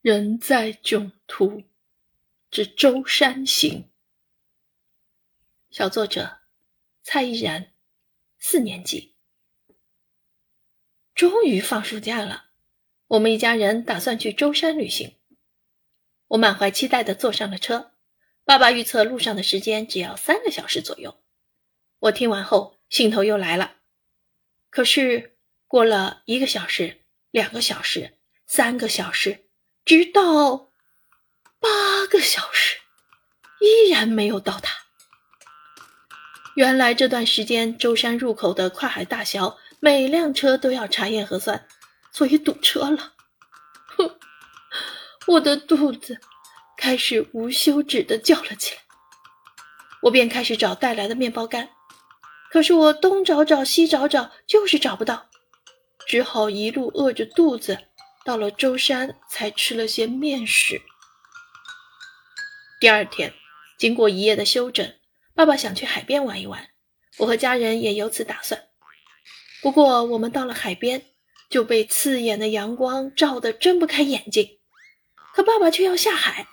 人在囧途之舟山行。小作者蔡依然，四年级。终于放暑假了，我们一家人打算去舟山旅行。我满怀期待的坐上了车。爸爸预测路上的时间只要三个小时左右。我听完后，兴头又来了。可是过了一个小时、两个小时、三个小时。直到八个小时，依然没有到达。原来这段时间舟山入口的跨海大桥，每辆车都要查验核酸，所以堵车了。哼，我的肚子开始无休止的叫了起来。我便开始找带来的面包干，可是我东找找西找找，就是找不到，只好一路饿着肚子。到了舟山，才吃了些面食。第二天，经过一夜的休整，爸爸想去海边玩一玩，我和家人也有此打算。不过，我们到了海边，就被刺眼的阳光照得睁不开眼睛。可爸爸却要下海，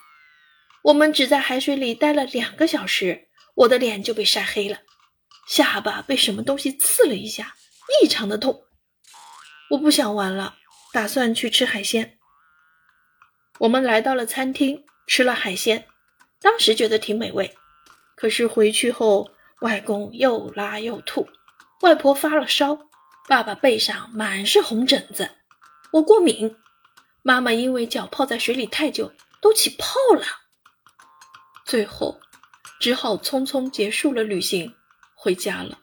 我们只在海水里待了两个小时，我的脸就被晒黑了，下巴被什么东西刺了一下，异常的痛。我不想玩了。打算去吃海鲜。我们来到了餐厅，吃了海鲜，当时觉得挺美味。可是回去后，外公又拉又吐，外婆发了烧，爸爸背上满是红疹子，我过敏，妈妈因为脚泡在水里太久，都起泡了。最后，只好匆匆结束了旅行，回家了。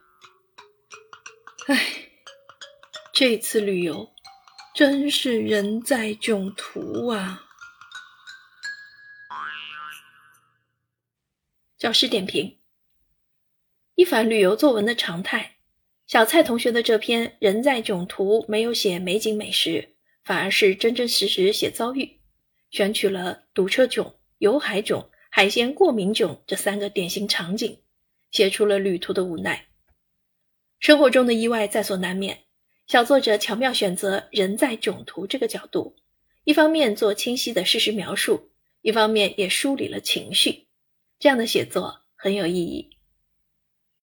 唉，这次旅游。真是人在囧途啊！教师点评：一反旅游作文的常态，小蔡同学的这篇《人在囧途》没有写美景美食，反而是真真实实写遭遇，选取了堵车囧、游海囧、海鲜过敏囧这三个典型场景，写出了旅途的无奈。生活中的意外在所难免。小作者巧妙选择“人在囧途”这个角度，一方面做清晰的事实描述，一方面也梳理了情绪。这样的写作很有意义。